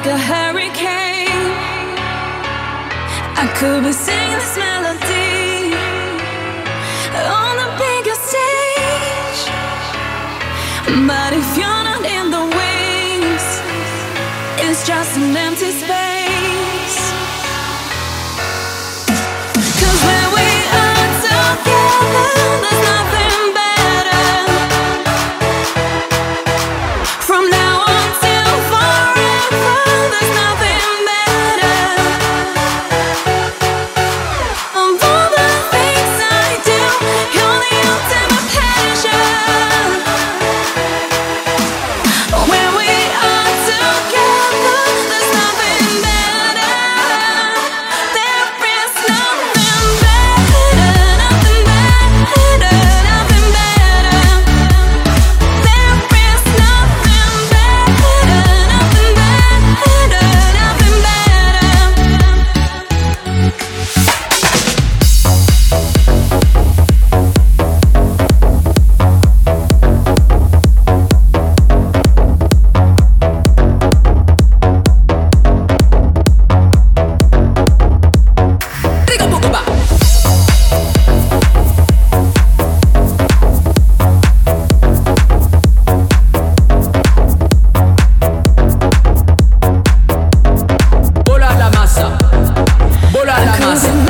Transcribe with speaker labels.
Speaker 1: like a hurricane. I could be singing this melody on the bigger stage, but if you're not in the wings, it's just an empty space. Cause when we are together, there's nothing.
Speaker 2: más.